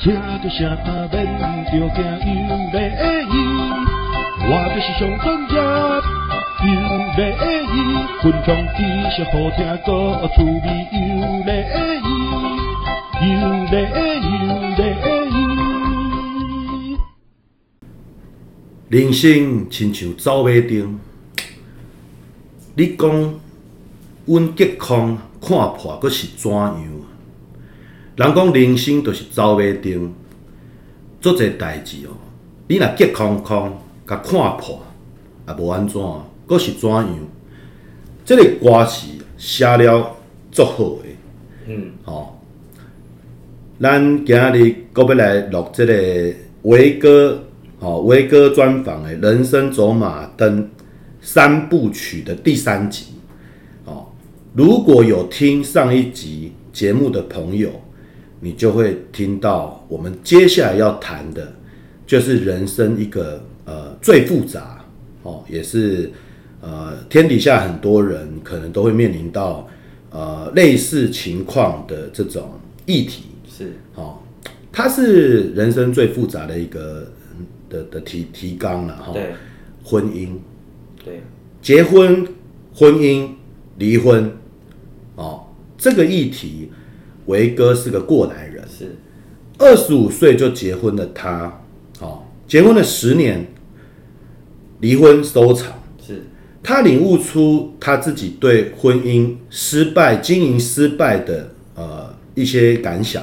车个声免着惊又礼仪，我就是上专业又礼仪，群众知识好听个趣味又礼仪，又礼又礼仪。人生亲像走马灯，你讲阮吉康看破，阁是怎样？人讲人生就是走马灯，做这代志哦。你若急空空，甲看破，也无安怎，阁是怎样？这个歌词写了足好诶。嗯，吼、哦，咱今日阁要来录即个维哥，吼维哥专访诶，人生走马灯三部曲的第三集。哦，如果有听上一集节目的朋友，你就会听到我们接下来要谈的，就是人生一个呃最复杂哦，也是呃天底下很多人可能都会面临到呃类似情况的这种议题是哦，它是人生最复杂的一个的的提提纲了哈。对，婚姻，对，结婚、婚姻、离婚，哦，这个议题。维哥是个过来人，是二十五岁就结婚的他，哦，结婚了十年，离婚收场，是他领悟出他自己对婚姻失败、经营失败的呃一些感想。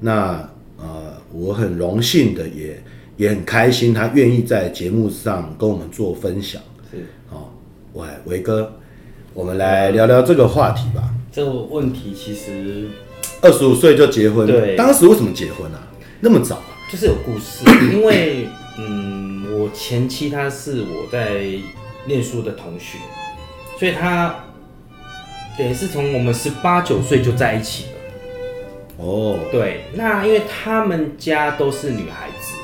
那呃，我很荣幸的也也很开心，他愿意在节目上跟我们做分享。是，哦，喂，维哥，我们来聊聊这个话题吧。这个问题其实。二十五岁就结婚，对，当时为什么结婚啊？那么早啊？就是有故事，因为嗯，我前妻她是我在念书的同学，所以她等于是从我们十八九岁就在一起了。哦，对，那因为他们家都是女孩子，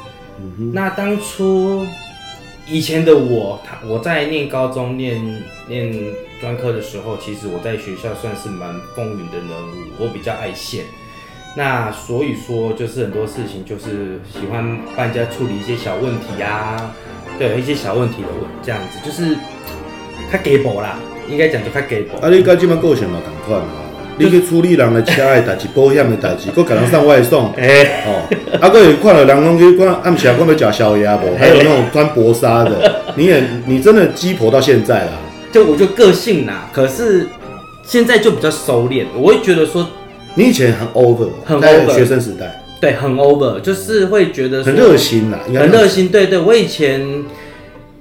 嗯哼，那当初以前的我，他我在念高中念念。专科的时候，其实我在学校算是蛮风云的人物，我比较爱现，那所以说就是很多事情就是喜欢帮人家处理一些小问题啊，对，一些小问题的问这样子，就是他给薄啦，应该讲就他给薄。啊，你跟这么个性嘛，赶快嘛，你去处理人的车的代志、保险的代志，搁给人送外送，哎、欸，哦，啊，搁有看到人拢去看暗时啊，搁要吃宵夜不？还有那种穿薄纱的，你也你真的鸡婆到现在啦。就我就个性啦，可是现在就比较收敛。我会觉得说，你以前很 over，很 over，学生时代，对，很 over，就是会觉得很热心啦，很热心。对对，我以前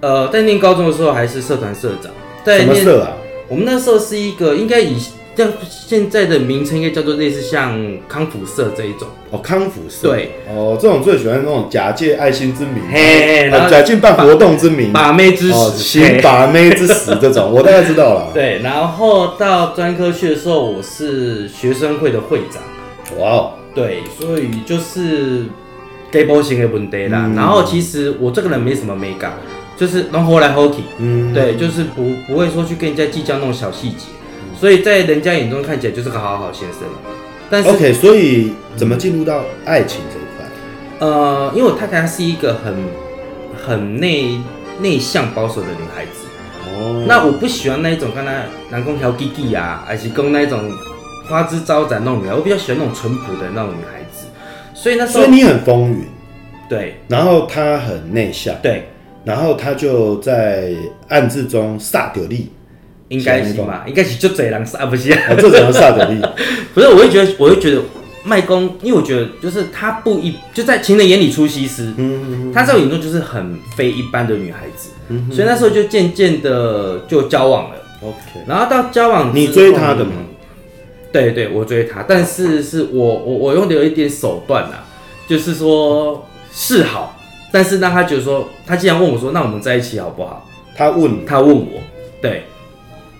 呃在念高中的时候还是社团社长，在什么社啊？我们那时候是一个应该以。像现在的名称应该叫做类似像康复社这一种。哦，康复社。对。哦，这种最喜欢那种假借爱心之名，嘿，然后假借办活动之名，把妹之死，行把妹之死这种，我大概知道了。对，然后到专科去的时候，我是学生会的会长。哇哦，对，所以就是给波型的问题啦。然后其实我这个人没什么美感，就是能活来活去，嗯，对，就是不不会说去跟人家计较那种小细节。所以在人家眼中看起来就是个好好先生，但是 OK，所以怎么进入到爱情这一块？呃，因为我太太她是一个很很内内向保守的女孩子，哦，那我不喜欢那一种跟她男公调弟弟啊，还是跟那一种花枝招展那种女孩，我比较喜欢那种淳朴的那种女孩子。所以那时候，所以你很风云，对，然后她很内向，对，然后她就在暗自中撒掉力。应该是吧，应该是就这样杀不是啊？这怎么杀的力？不是，我会觉得，我会觉得麦公，因为我觉得就是他不一，就在情人眼里出西施。嗯，他在我眼中就是很非一般的女孩子。嗯，所以那时候就渐渐的就交往了。OK，然后到交往，你追他的吗？对对，我追他，但是是我我我用的有一点手段啊，就是说示好，但是让他觉得说，他既然问我说，那我们在一起好不好？他问，他问我，对。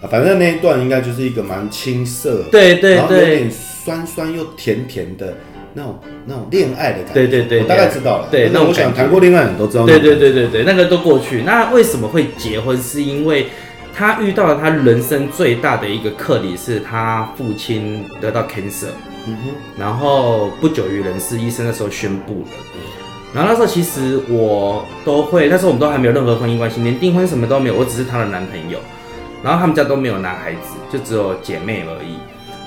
反正那一段应该就是一个蛮青涩，对对对，然后有点酸酸又甜甜的那种那种恋爱的感觉。对对对，我大概知道了。对，那我想谈过恋爱，你都知道。对对对对对，那个都过去。那为什么会结婚？是因为他遇到了他人生最大的一个课题，是他父亲得到 cancer。嗯哼，然后不久于人世，医生那时候宣布了。然后那时候其实我都会，那时候我们都还没有任何婚姻关系，连订婚什么都没有，我只是她的男朋友。然后他们家都没有男孩子，就只有姐妹而已。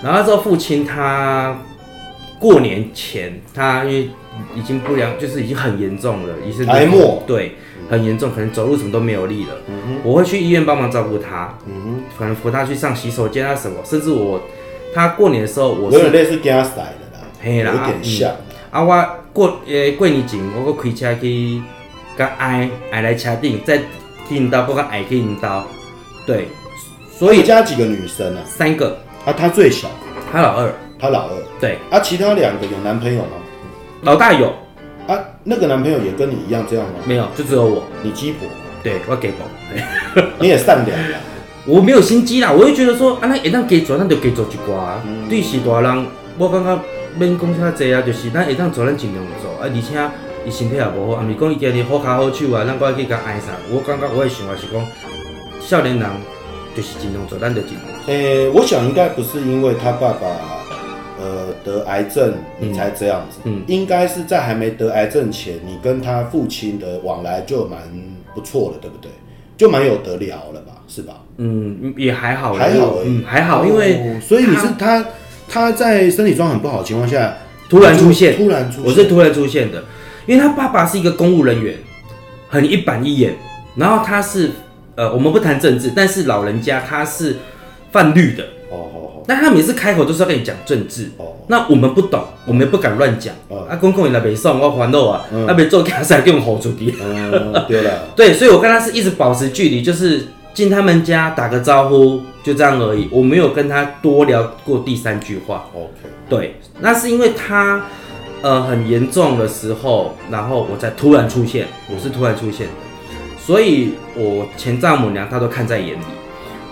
然后那时候父亲他过年前，他因为已经不良，就是已经很严重了，已经癌末，对，很严重，可能走路什么都没有力了。嗯，我会去医院帮忙照顾他，嗯哼，可能扶他去上洗手间啊什么，甚至我他过年的时候，我有是点类似加塞的啦，嘿啦有点像。啊，我过呃过年前，我个开车去，甲爱爱来车顶，再去引导，我甲爱去引导，对，所以所以家几个女生啊？三个，啊，她最小，她老二，她老二。对，啊，其他两个有男朋友吗？老大有啊，那个男朋友也跟你一样这样吗？没有？就只有我，你鸡婆，对我给过，你也善良啦。我没有心机啦，我就觉得说，啊，那一旦给做，咱就给做一寡，嗯对是大人，我感觉免讲遐济啊，就是咱会当做，咱尽量做，啊，而且伊身体也无好，啊，毋是讲伊家己好骹好手啊，咱过来去甲爱啥，我感觉我的想法是讲，少年人就是金融做，咱就尽量做。诶、欸，我想应该不是因为他爸爸，呃，得癌症你才这样子，嗯嗯应该是在还没得癌症前，你跟他父亲的往来就蛮不错了，对不对？就蛮有得聊了吧，是吧？嗯，也还好，还好而已，嗯，还好，因为、哦所以你是他他在身体状况很不好的情况下突然出现，突然出现，我是突然出现的，因为他爸爸是一个公务人员，很一板一眼，然后他是呃，我们不谈政治，但是老人家他是泛绿的，哦哦哦，但他每次开口都是要跟你讲政治，哦。那我们不懂，我们也不敢乱讲，嗯啊，公公也来北送我还肉啊，嗯。啊，别做假赛给我们吼出去，嗯，对了，对，所以我跟他是一直保持距离，就是进他们家打个招呼，就这样而已，我没有跟他多聊过第三句话。OK，对，那是因为他呃很严重的时候，然后我才突然出现，我是突然出现的，所以我前丈母娘她都看在眼里，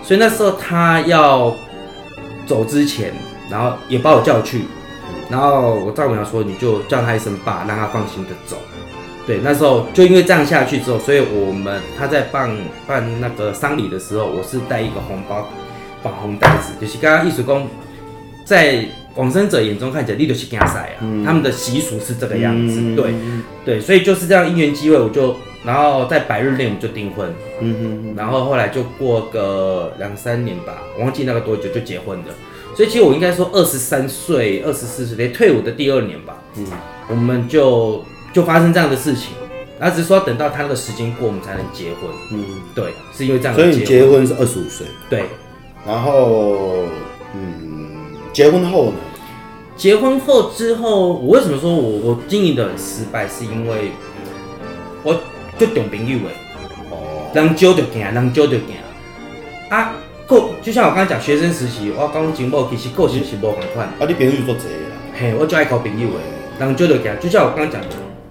所以那时候她要走之前，然后也把我叫去，然后我丈母娘说你就叫她一声爸，让她放心的走。对，那时候就因为这样下去之后，所以我们他在办办那个丧礼的时候，我是带一个红包，绑红袋子，就是刚刚艺术工在往生者眼中看起来，你就是惊赛啊，他们的习俗是这个样子，嗯对对，所以就是这样因缘机会，我就然后在百日内我们就订婚，嗯嗯然后后来就过个两三年吧，我忘记那个多久就结婚了，所以其实我应该说二十三岁、二十四岁，连退伍的第二年吧，嗯。我们就就发生这样的事情，然后只是说等到他那个时间过，我们才能结婚。嗯，对，是因为这样。所以你结婚是二十五岁，对，然后嗯，结婚后呢？结婚后之后，我为什么说我我经营的很失败，是因为我就重朋友诶，哦，人少就行，人少就行啊。个就像我刚才讲，学生时期我讲情某其实个性是无共款，啊，你朋友做这个啦，嘿，我就爱交朋友诶，人少就行。就像我刚刚讲，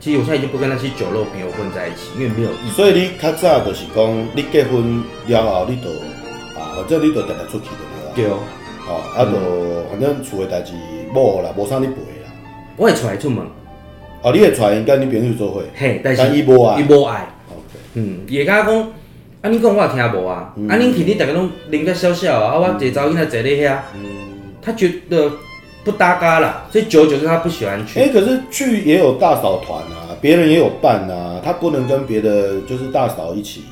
其实我现在已经不跟那些酒肉朋友混在一起，因为没有意义。所以你较早就是讲，你结婚了后，你就啊，反正你就定定出去就对啦。对，哦，啊，就反正厝的代志无啦，无啥你陪啦。我会出来出门，哦，你会带因跟你朋友做伙，嘿，但是但伊无爱伊无爱。嗯，伊甲我讲，啊，你讲我也听无啊，啊，恁去你大家拢啉个笑笑啊，啊，我一个查某囡仔坐咧遐，嗯，他觉得不搭嘎啦，所以久而久之他不喜欢去。哎，可是去也有大嫂团啊，别人也有伴啊，他不能跟别的就是大嫂一起，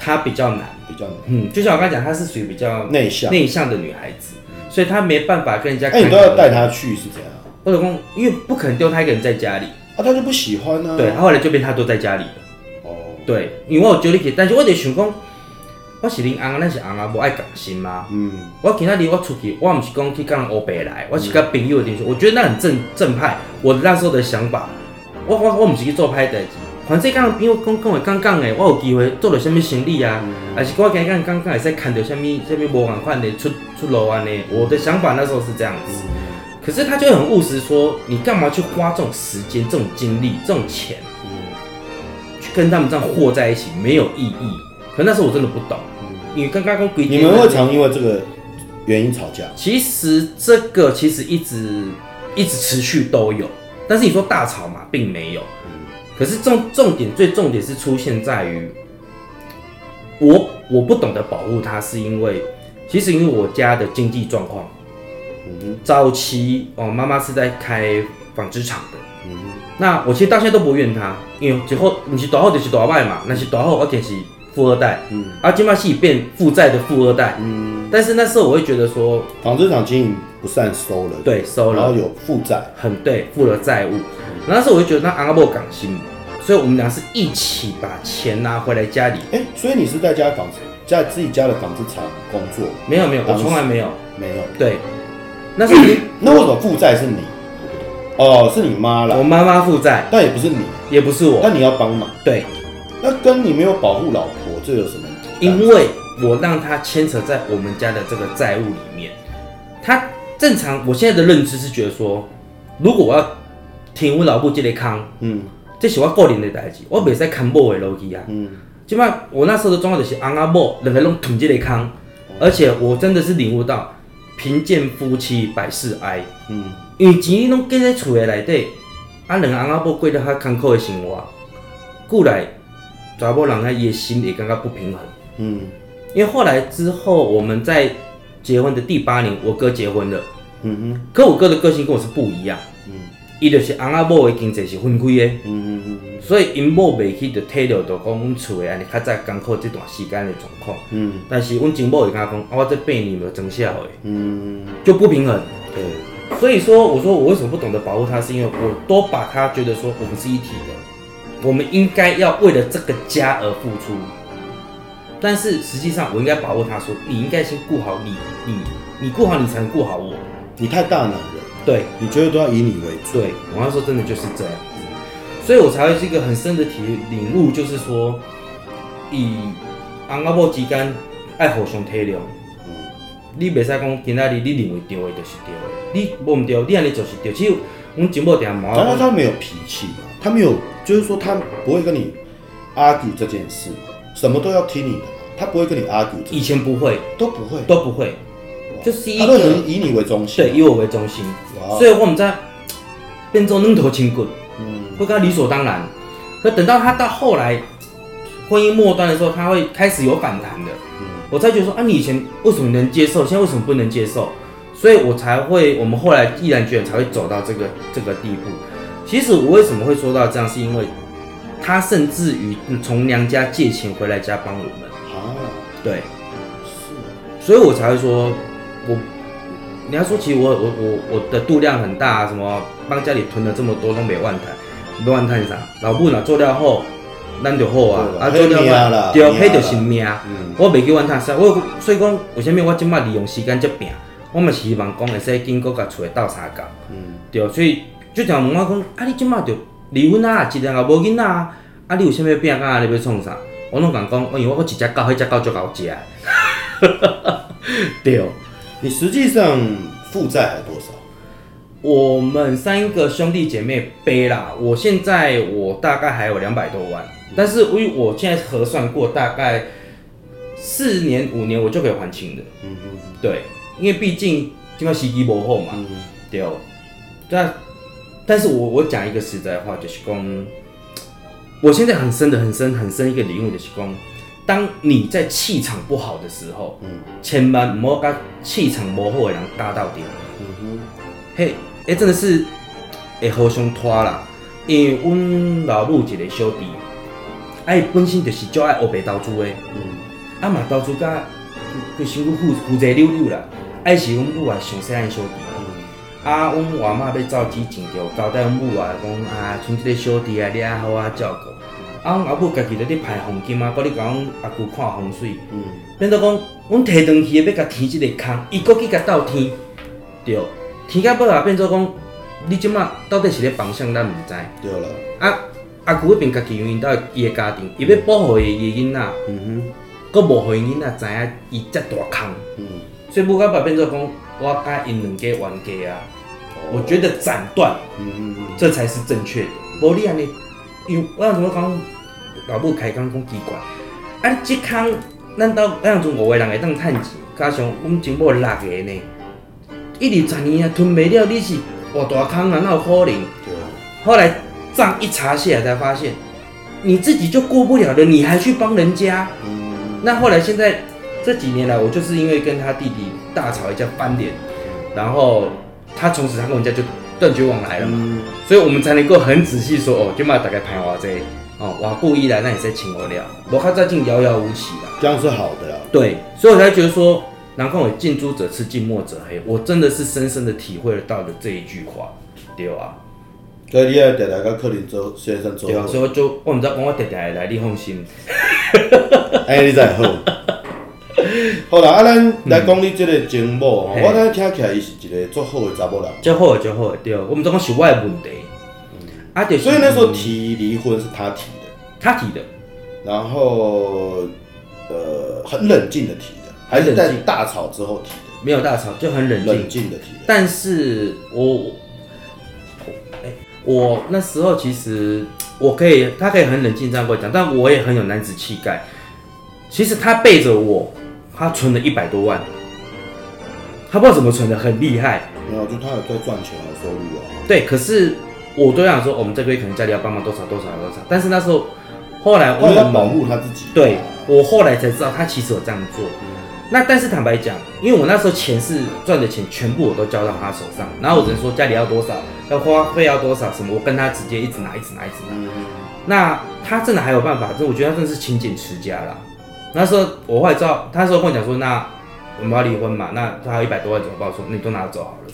他比较难，比较难嗯，就像我刚才讲，她是属于比较内向。内向的女孩子，所以她没办法跟人家。哎，你都要带他去是怎样？我老公因为不可能丢他一个人在家里，啊，他就不喜欢啊。对，他后来就变他都在家里了。哦，对，因为我有揪你去，但是我得想讲，我是恁翁，咱是翁啊，无爱讲心吗？嗯，我今仔日我出去，我毋是讲去跟人欧北来，我是跟朋友的点，我觉得那很正正派。我那时候的想法，我我我毋是去做歹代志，反正跟人朋友讲讲的讲讲的，我有机会做到什么生意啊，还是我今日讲讲会使看到什么什么无共款的出出路安尼。我的想法那时候是这样子，可是他就很务实说，你干嘛去花这种时间、这种精力、这种钱，去跟他们这样和在一起，没有意义。可那时候我真的不懂，因为刚刚跟鬼你们会常因为这个原因吵架？其实这个其实一直一直持续都有，但是你说大吵嘛，并没有。可是重重点最重点是出现在于我我不懂得保护他，是因为其实因为我家的经济状况哼，早期哦，妈妈是在开纺织厂的。嗯，那我其实到现在都不怨他，因为最后你是大好就是大坏嘛，那是大好而且是富二代，嗯，而今麦是变负债的富二代，嗯，但是那时候我会觉得说，纺织厂经营不善收了，对，收了，然后有负债，很对，负了债务，那时候我就觉得那阿伯港心，所以我们俩是一起把钱拿回来家里。哎、欸，所以你是在家纺织，在自己家的纺织厂工作？没有没有，我从来没有，没有。对，那是你那为什么负债是你？哦，是你妈啦。我妈妈负债，但也不是你，也不是我，那你要帮忙。对，那跟你没有保护老婆这有什么？因为我让他牵扯在我们家的这个债务里面。他正常，我现在的认知是觉得说，如果我要听我老婆这个康，嗯，这是我个人的代志，我袂使扛某的逻辑啊。嗯，起码我那时候的状况就是翁阿某两个拢捅这个康，而且我真的是领悟到贫贱夫妻百事哀。嗯。因为钱拢计在厝的内底，啊，两个翁仔某过着较艰苦的生活，过来查某人啊，伊诶心也感觉不平衡。嗯，因为后来之后，我们在结婚的第八年，我哥结婚了。嗯哼，可我哥的个性跟我是不一样。嗯，伊就是翁仔某的经济是分开的。嗯嗯嗯嗯。所以因某袂去就体谅到讲阮厝的安尼较早艰苦这段时间的状况。嗯。但是阮前某会跟他讲，啊，我这八年没有增效的。嗯。就不平衡。对。所以说，我说我为什么不懂得保护他，是因为我都把他觉得说我们是一体的，我们应该要为了这个家而付出。但是实际上，我应该保护他说，你应该先顾好你，你你顾好你才能顾好我。你太大男人，对，你觉得都要以你为主。对，我要说真的就是这样子，所以我才会是一个很深的体领悟，就是说，以翁仔某之间爱互相体谅。你袂使讲今仔日你认为对的，就是对的。你无唔对，你安尼就是对。只有我们前某点毛，但是他没有脾气，他没有，就是说他不会跟你 argue 这件事，什么都要听你的，他不会跟你 argue。以前不会，都不会，都不会，就是一个以你为中心，对，以我为中心。所以我们在变做愣头青棍，嗯，会跟他理所当然。可等到他到后来婚姻末端的时候，他会开始有反弹的。我才觉得说啊，你以前为什么能接受，现在为什么不能接受？所以我才会，我们后来毅然决然才会走到这个这个地步。其实我为什么会说到这样，是因为他甚至于从娘家借钱回来家帮我们啊，对，是，所以我才会说，我，你要说其实我我我我的度量很大，啊什么帮家里囤了这么多都没万谈，没万谈啥，老母呐做掉后。咱就好啊，啊做了嘛，对，迄就是命。我袂去怨他，我所以讲，为虾米我即摆利用时间遮拼？我嘛是希望讲会使经过甲厝诶斗相共。嗯，对，所以就常问我讲，啊，你即摆就离婚啊，一两个无囡仔啊，啊，你有啥物拼啊？你要创啥？我拢共讲，因为我一只狗，迄只狗足好食。对，你实际上负债还多少？我们三个兄弟姐妹背啦，我现在我大概还有两百多万。但是因为我现在核算过，大概四年五年我就可以还清的。嗯嗯，对，因为毕竟这个时机不好嘛。嗯，对。但，但是我我讲一个实在话，就是讲，我现在很深的、很深、很深一个领悟，就是讲，当你在气场不好的时候，嗯，千万不要跟气场不好的人搭到底。嗯哼，嘿，哎，真的是会互相拖啦，因为阮老母一个小弟。哎，本身就是足爱黑白投资的，嗯，啊嘛投资甲佢身躯负负债溜溜啦。爱是阮母啊上细汉小弟，嗯、啊，阮外妈要走之前就交代阮母啊讲啊，像即个小弟啊，你爱好啊照顾。啊，阮阿母家己在咧排黄金啊，搁咧甲阮阿舅看风水，嗯，变做讲，阮提转去要甲填即个坑，伊搁去甲斗填，对，填到尾啊，变做讲，你即马到底是咧帮啥，咱毋知。对了，啊。阿舅迄边家己因到伊个家庭，伊要保护伊个囡仔，嗯哼，搁无互伊囡仔知影伊遮大坑，嗯，所以不甲爸变做讲，我甲因两家冤家啊，哦、我觉得斩断，嗯嗯嗯，这才是正确的。无你安尼，因为我怎么讲，老母开讲讲奇怪，啊，即空难道咱种五个人会当趁钱？加上阮前某六个呢，一二十年啊吞袂了，你是偌大空啊，哪有可能？对，后来。账一查下来，才发现你自己就过不了了，你还去帮人家。嗯。那后来现在这几年来，我就是因为跟他弟弟大吵一架翻脸，然后他从此他跟人家就断绝往来了嘛，嗯所以我们才能够很仔细说哦，就嘛大概排我这哦，我故意来，那你再请我聊，我看，再进遥遥无期了。这样是好的呀。对，所以我才觉得说，然后我近朱者赤，近墨者黑，我真的是深深的体会到了这一句话，对啊，所以你要常常跟克林周先生做对啊，所以我就我唔知讲，我常常会来，你放心。哎，你真好。好啦，啊，咱来讲你这个情某，嘿。我刚听起来伊是一个足好的查某人，就好就好，对，我们总讲是我的问题，所以那时候提离婚是他提的，他提的，然后呃很冷静的提的，还是在大吵之后提的？没有大吵，就很冷静，冷静的提的。但是我，我，哎，我那时候其实我可以，他可以很冷静这样跟我讲，但我也很有男子气概。其实他背着我，他存了一百多万，他不知道怎么存的，很厉害。没有，就他有在赚钱的收入啊。对，可是我都想说，我们这个月可能家里要帮忙多少多少多少。但是那时候，后来我为了保护他自己，对我后来才知道，他其实有这样做。那但是坦白讲，因为我那时候钱是赚的钱，全部我都交到他手上，然后我只能说家里要多少，要花费要多少什么，我跟他直接一直拿，一直拿，一直拿。嗯，那他真的还有办法，这我觉得他真的是勤俭持家啦。那时候我后来知道，他那时候跟我讲说，那我们要离婚嘛，那他还有一百多万怎么办？我说那你都拿走好了，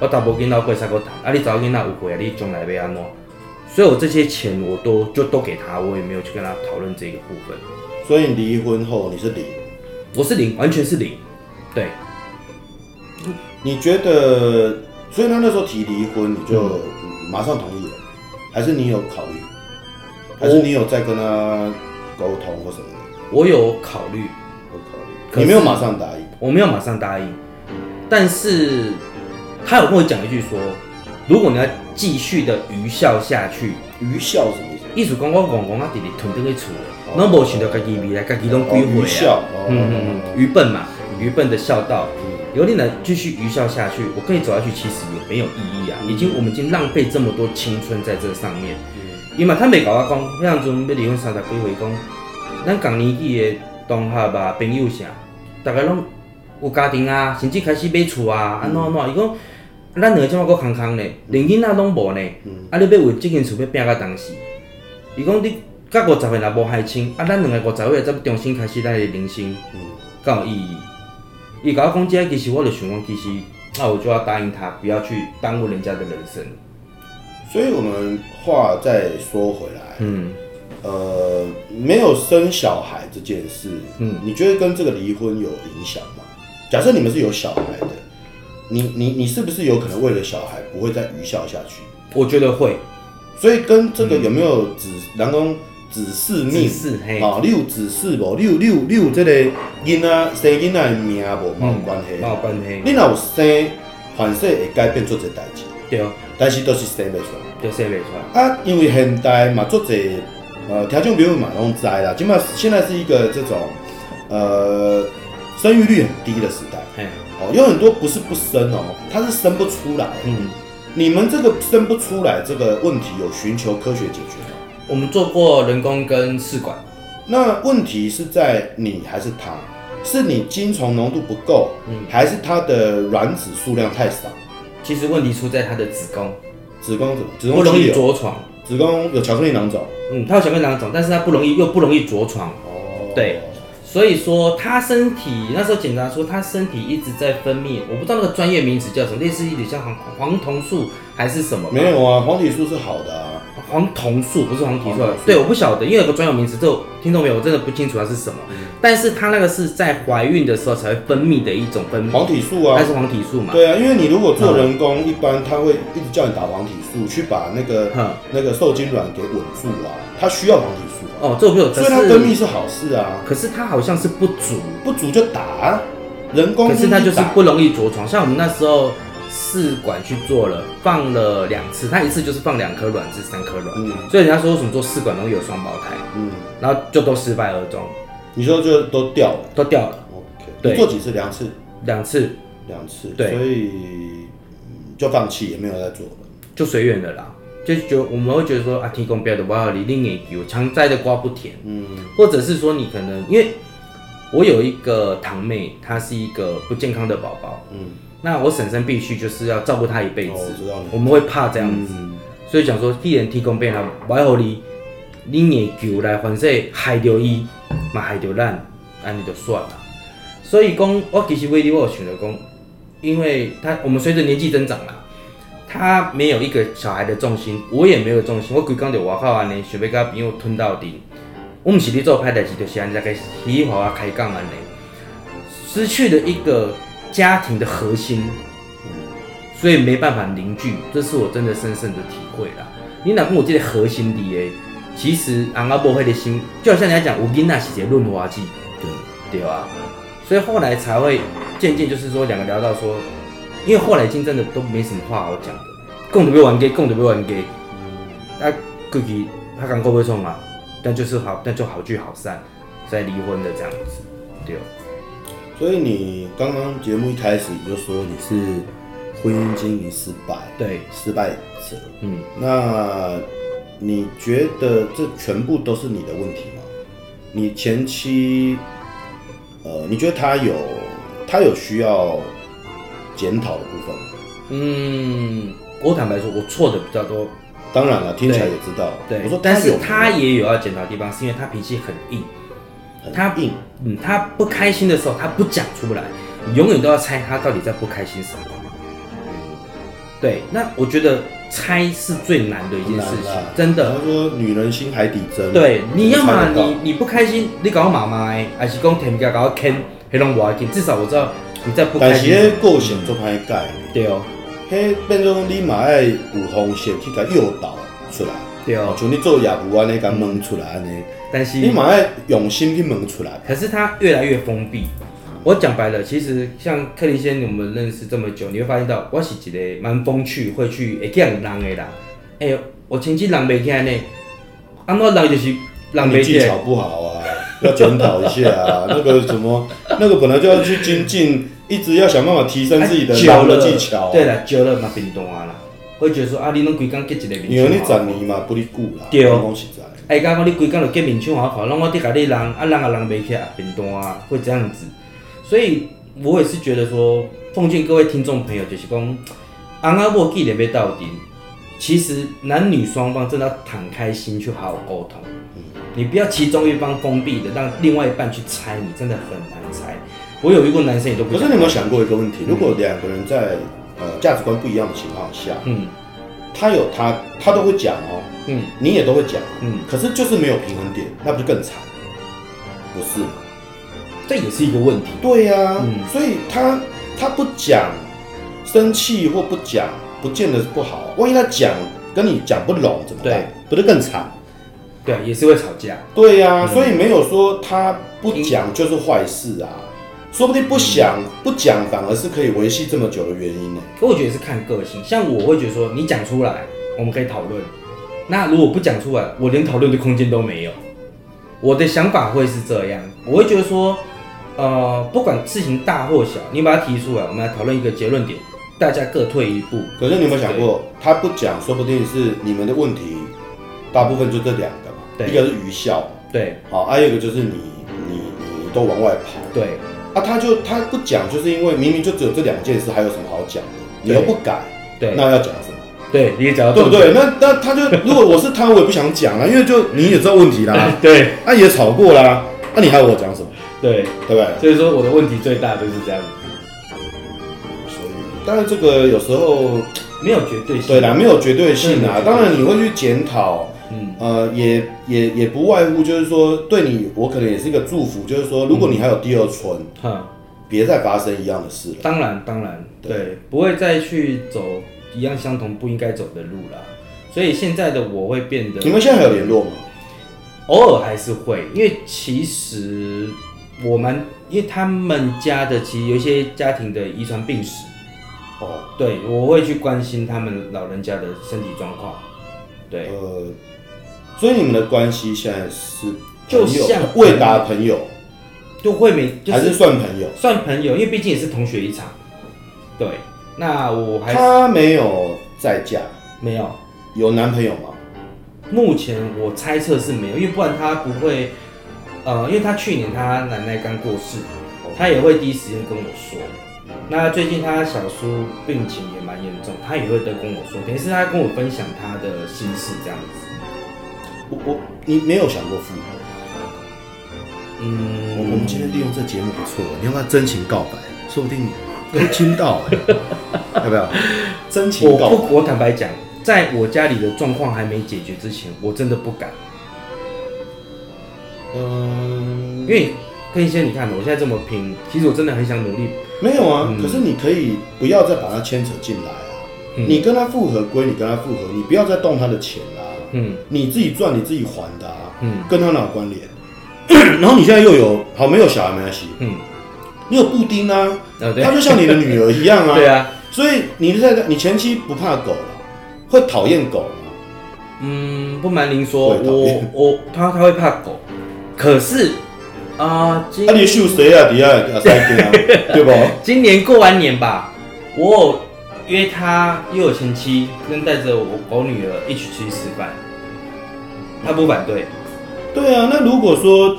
我打波跟到贵三个谈，啊你找跟那五回啊，你将来要安怎？所以我这些钱我都就都给他，我也没有去跟他讨论这个部分。所以离婚后你是零，我是零，完全是零，对。你觉得？所以他那时候提离婚，你就马上同意了，还是你有考虑？还是你有在跟他沟通或什么的？我有考虑，我考虑，你没有马上答应。我没有马上答应，但是他有跟我讲一句说，如果你要继续的愚孝下去，愚孝什么意思？意思讲我公公啊弟弟囤在去厝的，拢无想到家己未来，家己拢归回愚孝啊，嗯嗯嗯，愚笨嘛，愚笨的孝道。有点难继续愚孝下去，我跟你走下去，其实也没有意义啊！已经我们已经浪费这么多青春在这上面。因为他没跟我讲，那样子要离婚三十几回，讲咱同年纪的同学啊、朋友啥，大家拢有家庭啊，甚至开始买厝啊，安怎安怎？伊讲咱两个这么搁空空呢，连囡仔拢无呢，啊你要为这件事要拼到当时？伊讲你甲五十岁也无害亲，啊咱两个五十岁再重新开始咱的人生，更有意义。伊甲我讲这，其实我就想讲，其实那我就要答应他，不要去耽误人家的人生。所以我们话再说回来，嗯，呃，没有生小孩这件事，嗯，你觉得跟这个离婚有影响吗？假设你们是有小孩的，你你你是不是有可能为了小孩不会再愚孝下去？我觉得会。所以跟这个有没有子，人讲子嗣命，子嗣嘿，啊，你有子嗣无？你有你有你有这个囡仔生囡仔的命无？没有关系，没有关系。你若有生，凡事会改变做这代志。对，但是都是生不出来。对，生不出来。啊，因为现代嘛，做者呃，听众朋友嘛拢知啦，起码现在是一个这种呃生育率很低的时代。嘿，哦，有很多不是不生哦，它是生不出来。嗯，你们这个生不出来这个问题有寻求科学解决吗？我们做过人工跟试管。那问题是在你还是他？是你精虫浓度不够，嗯，还是他的卵子数量太少？其实问题出在他的子宫，子宫？子宫不容易着床。子宫有巧克力囊肿。嗯，他有巧克力囊肿，但是他不容易又不容易着床。哦，对，所以说他身体那时候检查说他身体一直在分泌，我不知道那个专业名词叫什么，类似一点像黄黄酮素还是什么？没有啊，黄体素是好的啊。黄酮素不是黄体素，素对，我不晓得，因为有个专有名词，这听懂没有我真的不清楚它是什么。嗯、但是它那个是在怀孕的时候才会分泌的一种分泌黄体素啊，还是黄体素嘛？对啊，因为你如果做人工，嗯、一般他会一直叫你打黄体素，去把那个、嗯、那个受精卵给稳住啊，它需要黄体。哦，这我不有，所以它分泌是好事啊。可是它好像是不足，不足就打、啊、人工，可是它就是不容易着床，像我们那时候。试管去做了，放了两次，他一次就是放两颗卵至三颗卵，嗯，所以人家说为什么做试管容易有双胞胎，嗯，然后就都失败而终。你说就都掉了，都掉了。OK，对，你做几次？两次，两次，两次，对，所以就放弃，也没有再做了，就随缘的啦。就觉我们会觉得说啊，天公伯的不要理，另眼有强摘的瓜不甜，嗯，或者是说你可能因为我有一个堂妹，她是一个不健康的宝宝，嗯。那我婶婶必须就是要照顾她一辈子。哦，我知道。我们会怕这样子，嗯所以讲说，既然提供变了，不要你你研究来反正害着伊，嘛害着咱，安尼就算了。所以讲，我其实为你我有想着讲，因为他我们随着年纪增长啦，他没有一个小孩的重心，我也没有重心，我规工就外口安尼，想要甲朋友吞到底。我唔是你做歹代志，就是安尼在个嘻嘻哈哈开杠安尼，失去了一个家庭的核心。所以没办法凝聚，这是我真的深深的体会啦。你哪跟我这个核心里诶，其实阿阿伯会的心，就好像人家讲，有囡仔是一个润滑剂，对对啊？所以后来才会渐渐就是说，两个聊到说，因为后来已经真的都没什么话好讲的，共同要玩 gay，共同要玩 gay，啊，过去他刚够会冲嘛，但就是好，但就好聚好散，再离婚的这样子，对。所以你刚刚节目一开始你就说你是。婚姻经营失败，对，失败者，嗯，那你觉得这全部都是你的问题吗？你前妻，呃，你觉得他有他有需要检讨的部分？嗯，我坦白说，我错的比较多。当然了，听起来也知道。对，我说，但是他也有要检讨的地方，是因为他脾气很硬，他硬，嗯，他不开心的时候，他不讲出来，你永远都要猜他到底在不开心什么。对，那我觉得猜是最难的一件事情，真的。他说女人心海底针。对，你要么你你不开心，你搞我妈妈哎，还是讲天家搞我坑，黑龙我至少我知道你再不。但是个性做歹改。对哦。嘿，变做你嘛爱有风险去甲诱导出来。对哦。像你做业务安尼，甲问出来安尼。但是。你嘛爱用心去问出来。可是他越来越封闭。我讲白了，其实像克林先，我们认识这么久，你会发现到我是一个蛮风趣，会去会讲人的人。哎、欸，我前期人没起来呢，安怎人就是人没起来。技巧不好啊，要检讨一下啊。那个什么，那个本来就要去精进，一直要想办法提升自己的人的技巧、啊。对了，久了嘛变多啊啦，会觉得说啊，你拢规工结一个面。因为你十年嘛不离久啦。对哦。哎，刚刚你规工就结面相好看，拢我得甲你人，啊人啊人袂起啊变多啊，会这样子。所以，我也是觉得说，奉劝各位听众朋友，就是讲，安阿莫记得被到底，其实男女双方真的要敞开心去好好沟通。嗯，你不要其中一方封闭的，让另外一半去猜，你真的很难猜。我有一个男生也都不。可是你有没有想过一个问题？如果两个人在呃价值观不一样的情况下，嗯，他有他，他都会讲哦，嗯，你也都会讲，嗯，可是就是没有平衡点，那不就更惨？不是吗。这也是一个问题。对呀、啊，嗯、所以他他不讲，生气或不讲，不见得是不好。万一他讲跟你讲不拢怎么办？对不是更惨？对，也是会吵架。对呀、啊，嗯、所以没有说他不讲就是坏事啊，嗯、说不定不想不讲反而是可以维系这么久的原因呢。可我觉得是看个性，像我会觉得说你讲出来我们可以讨论，那如果不讲出来，我连讨论的空间都没有。我的想法会是这样，我会觉得说。呃，不管事情大或小，你把它提出来，我们来讨论一个结论点，大家各退一步。可是你有没有想过，他不讲，说不定是你们的问题，大部分就这两个嘛。对，一个是愚孝，对，好，还有一个就是你你你都往外跑，对。啊，他就他不讲，就是因为明明就只有这两件事，还有什么好讲的？你又不改，对，那要讲什么？对，你也讲到对不对？那那他就如果我是他，我也不想讲啊，因为就你也知道问题啦，对，啊也吵过啦，那你还要我讲什么？对，对不对？所以说我的问题最大就是这样子。所以，当然这个有时候没有绝对性。对啦，没有绝对性啊。当然你会去检讨，嗯，呃，也也也不外乎就是说，对你，我可能也是一个祝福，就是说，如果你还有第二春，哈，别再发生一样的事了。当然，当然，对，不会再去走一样相同不应该走的路了。所以现在的我会变得，你们现在还有联络吗？偶尔还是会，因为其实。我们因为他们家的其实有一些家庭的遗传病史，哦，对，我会去关心他们老人家的身体状况，对，呃，所以你们的关系现在是就像未达朋友，就会没，就是、还是算朋友，算朋友，因为毕竟也是同学一场，对，那我还他没有再嫁，没有，有男朋友吗？目前我猜测是没有，因为不然他不会。呃，因为他去年他奶奶刚过世，他也会第一时间跟我说，那最近他小叔病情也蛮严重，他也会都跟我说，等于是他跟我分享他的心事这样子。我我你没有想过复合？嗯，我我们今天利用这节目不错，你要不要真情告白？说不定会听到哎、欸，要不要真情告白？我不，我坦白讲，在我家里的状况还没解决之前，我真的不敢。嗯，因为可以先你看，我现在这么拼，其实我真的很想努力。没有啊，嗯。可是你可以不要再把他牵扯进来啊。嗯。你跟他复合归你跟他复合，你不要再动他的钱啦、嗯。你自己赚你自己还的啊，嗯。跟他哪有关联？然后你现在又有好没有小孩没关系，嗯，你有布丁啊，他就像你的女儿一样啊。对啊，所以你现在你前妻不怕狗了，会讨厌狗吗？嗯，不瞒您说，我我他他会怕狗，可是啊，你秀谁啊？底下啊塞金啊，对不？今年过完年吧，我有约他又有前妻，跟带着我狗女儿一起出去吃饭，他不反对。对啊，那如果说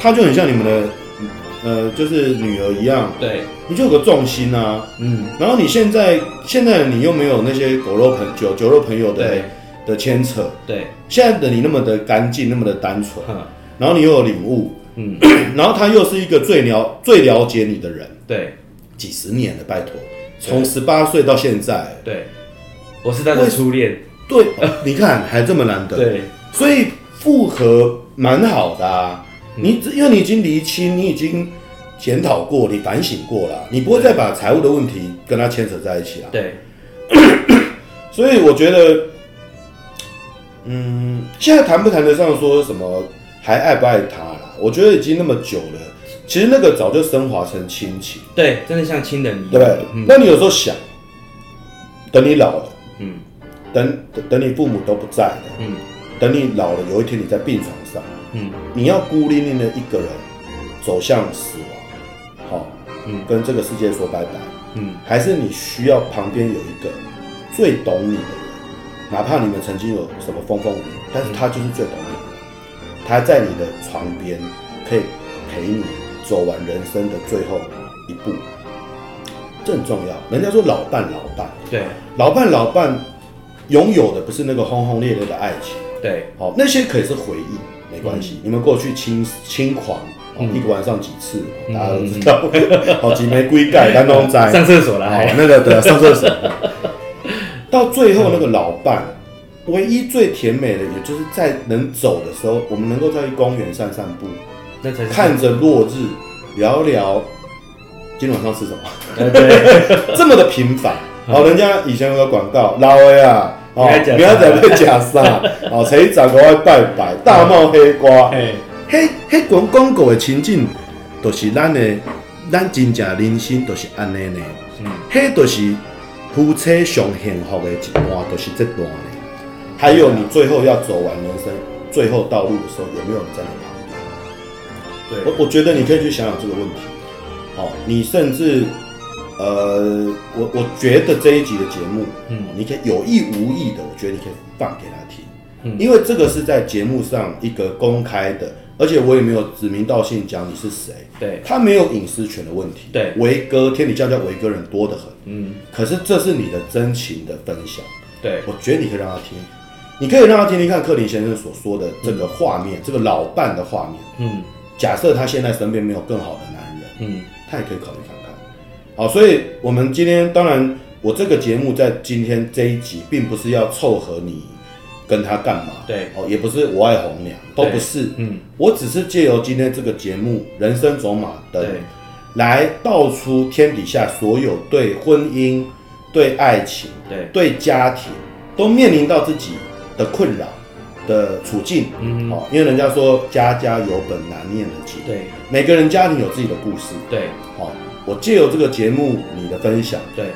他就很像你们的呃，就是女儿一样，对，你就有个重心啊。嗯，然后你现在现在你又没有那些狗肉朋酒酒肉朋友的的牵扯，对，现在的你那么的干净，那么的单纯，然后你又有领悟，嗯，然后他又是一个最了最了解你的人，对。几十年了，拜托，从十八岁到现在，对，我是他的初恋，对，哦你看还这么难得，对，所以复合蛮好的啊。你只因为你已经离亲，你已经检讨过，你反省过了，你不会再把财务的问题跟他牵扯在一起了。对，所以我觉得，嗯，现在谈不谈得上说什么还爱不爱他啦？我觉得已经那么久了，其实那个早就升华成亲情，对，真的像亲人一样，对不对？嗯。那你有时候想，等你老了，嗯。等等等你父母都不在了，嗯。等你老了，有一天你在病床上，嗯。你要孤零零的一个人走向死亡，好，嗯。跟这个世界说拜拜，嗯。还是你需要旁边有一个最懂你的人，哪怕你们曾经有什么风风雨雨，但是他就是最懂你他在你的床边，可以陪你走完人生的最后一步，这很重要。人家说老伴老伴，对。老伴老伴，拥有的不是那个轰轰烈烈的爱情，对，好，那些可以是回忆，没关系。你们过去轻轻狂，一个晚上几次，大家都知道，好几枚龟盖，丹东在，上厕所了好还，那个对啊，上厕所。到最后那个老伴，唯一最甜美的，也就是在能走的时候，我们能够在公园散散步，那才是看着落日，聊聊今天晚上吃什么，呃对，这么的平凡。好，人家以前有个广告，老的啊，哦，不要在被假杀，哦，谁长个外拜拜，大帽黑瓜，嘿，迄迄广广告的情景，都是咱的，咱真正人生都是安尼呢。嗯。迄就是夫妻上幸福的一段，都、是这段呢。还有你最后要走完人生最后道路的时候，有没有人在你旁边？对，我我觉得你可以去想想这个问题。好，你甚至，呃，我我觉得这一集的节目，嗯。你可以有意无意的，我觉得你可以放给他听，嗯。因为这个是在节目上一个公开的，而且我也没有指名道姓讲你是谁，对，他没有隐私权的问题。对。维哥天底下叫维哥人多得很，嗯。可是这是你的真情的分享，对，我觉得你可以让他听，你可以让他听听看克林先生所说的这个画面，这个老伴的画面。嗯。假设他现在身边没有更好的男人，嗯。他也可以考虑看看。好，所以我们今天当然，我这个节目在今天这一集，并不是要凑合你跟他干嘛，对。哦，也不是我爱红娘，都不是，嗯。我只是借由今天这个节目《人生走马灯》来道出天底下所有对婚姻、对爱情、对，对家庭都面临到自己的困扰的处境。嗯哦，因为人家说家家有本难念的经，对每个人家庭有自己的故事。对好、我借由这个节目你的分享，对，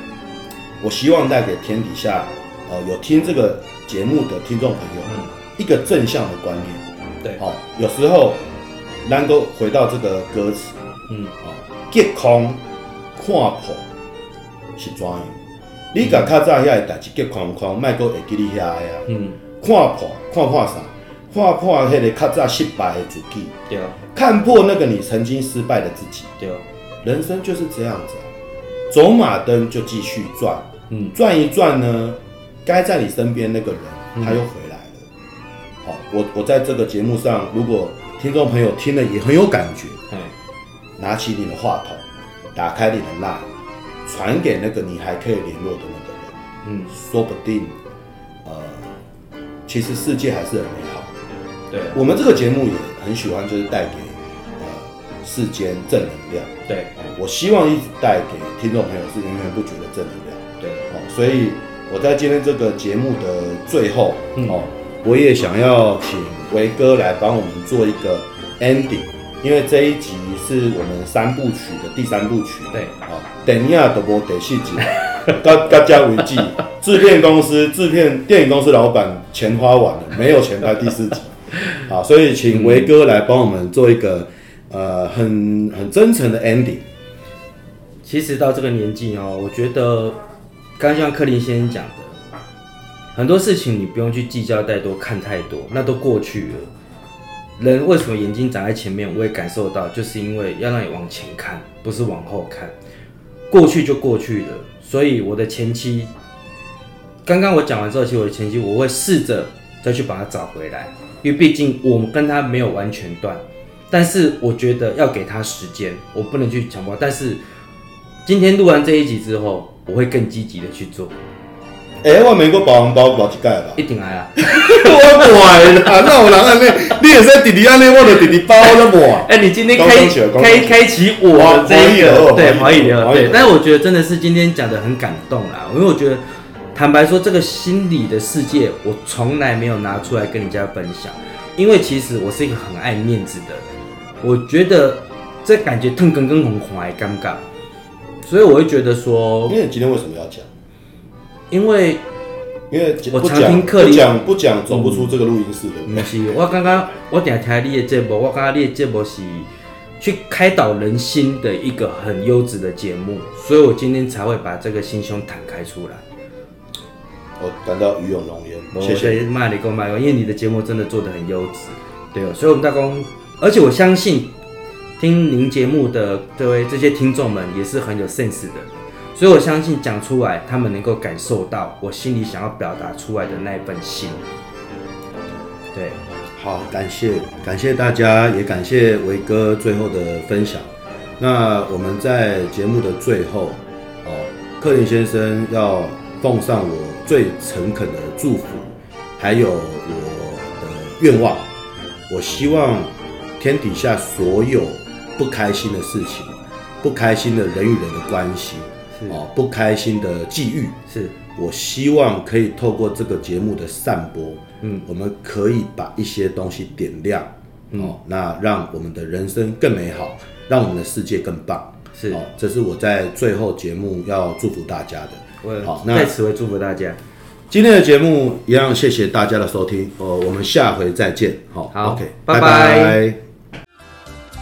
我希望带给天底下呃有听这个节目的听众朋友、嗯一个正向的观念。对，好、有时候能够回到这个歌词，嗯哦，结空看破是怎样？你甲较早遐个代志结框框，莫阁会记你遐个啊。嗯看破看破啥？看破迄个较早失败的自己，对。看破那个你曾经失败的自己。对，人生就是这样子、啊，走马灯就继续转，嗯，转一转呢，该在你身边那个人他又回来了。好、嗯，我我在这个节目上，如果听众朋友听了也很有感觉，嗯，拿起你的话筒，打开你的 LINE，传给那个你还可以联络的那个人，嗯，说不定，呃，其实世界还是很美好。对，我们这个节目也很喜欢，就是带给呃世间正能量。对，呃，我希望一直带给听众朋友是源源不绝的正能量。对，哦，所以我在今天这个节目的最后，哦，我也想要请维哥来帮我们做一个 ending，因为这一集是我们三部曲的第三部曲。对，啊，等一下都播第四集，到到家为记。制片公司、制片电影公司老板钱花完了，没有钱拍第四集。好，所以请维哥来帮我们做一个、嗯、呃很很真诚的 ending。其实到这个年纪哦，我觉得刚刚像克林先生讲的，很多事情你不用去计较太多，看太多，那都过去了。人为什么眼睛长在前面？我也感受到，就是因为要让你往前看，不是往后看。过去就过去了。所以我的前妻，刚刚我讲完之后，其实我的前妻，我会试着再去把它找回来。因为毕竟我们跟他没有完全断，但是我觉得要给他时间，我不能去强迫。但是今天录完这一集之后，我会更积极的去做。哎、欸，我美国保红包保几盖吧？一定来啊！我买啦，那 我哪按呢？你也是弟弟安尼？我的弟弟包了我。哎、欸，你今天开开开启我这一个对华语的对，但是我觉得真的是今天讲的很感动啦，因为我觉得。坦白说，这个心理的世界，我从来没有拿出来跟人家分享，因为其实我是一个很爱面子的人。我觉得这感觉痛更更红红还尴尬，所以我会觉得说，因为你今天为什么要讲？因为因为我常听克林讲不讲走不出这个录音室的。不是，我刚刚我点听你的节目，我刚刚你的节目是去开导人心的一个很优质的节目，所以我今天才会把这个心胸坦开出来。我感到与有荣焉，谢谢。卖你够卖，因为你的节目真的做的很优质，对哦。所以，我们大公，而且我相信听您节目的这位这些听众们也是很有 sense 的，所以我相信讲出来，他们能够感受到我心里想要表达出来的那一份心。对，好，感谢感谢大家，也感谢维哥最后的分享。那我们在节目的最后，哦，克林先生要奉上我。最诚恳的祝福，还有我的愿望，我希望天底下所有不开心的事情，不开心的人与人的关系，哦，不开心的际遇，是我希望可以透过这个节目的散播，嗯，我们可以把一些东西点亮，哦，那让我们的人生更美好，让我们的世界更棒，是哦，这是我在最后节目要祝福大家的。好，那在此为祝福大家。今天的节目一样，谢谢大家的收听哦，我们下回再见。好，好，OK，拜拜。拜拜。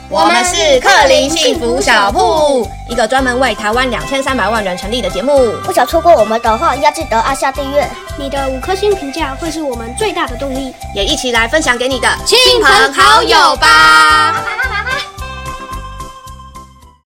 我们是克林幸福小铺，一个专门为台湾两千三百万人成立的节目。不想错过我们的话，要记得按下订阅。你的五颗星评价会是我们最大的动力，也一起来分享给你的亲朋好友吧。